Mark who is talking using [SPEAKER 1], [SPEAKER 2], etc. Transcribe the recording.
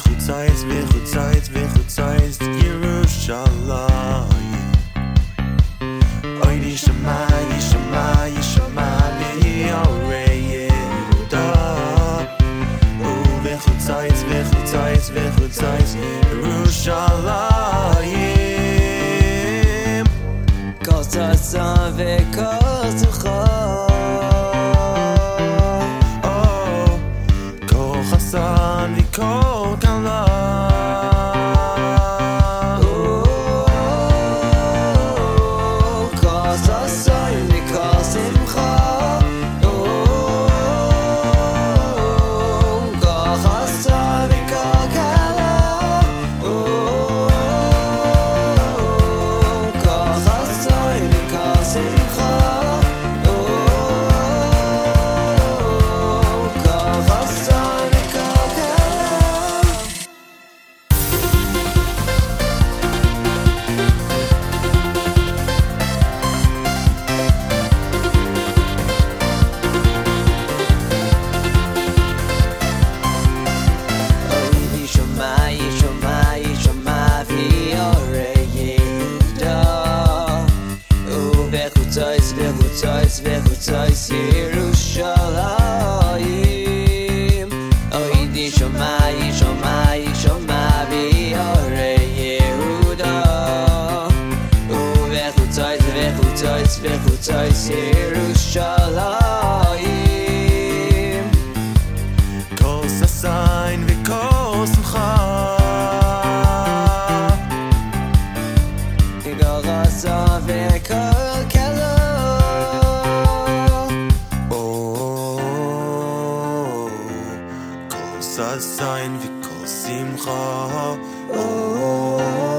[SPEAKER 1] goed zijt, weer Yerushalayim. Oy, Shema, die Shema, die Shema, Yehuda. Oh, weer goed zijt, Yerushalayim.
[SPEAKER 2] Kol tasa ve kol.
[SPEAKER 1] Oh, kol chasan ve kol
[SPEAKER 2] der lutzoy zveg lutzoy sirushalaim oy dishumay shomay shomavi ore yerudoh o vats lutzoy zveg lutzoy sirushalaim
[SPEAKER 1] kosasayn vi kosn khah
[SPEAKER 2] igorassov yerka
[SPEAKER 1] Zusatz sein wie Kosimcha. Oh,
[SPEAKER 2] oh, oh.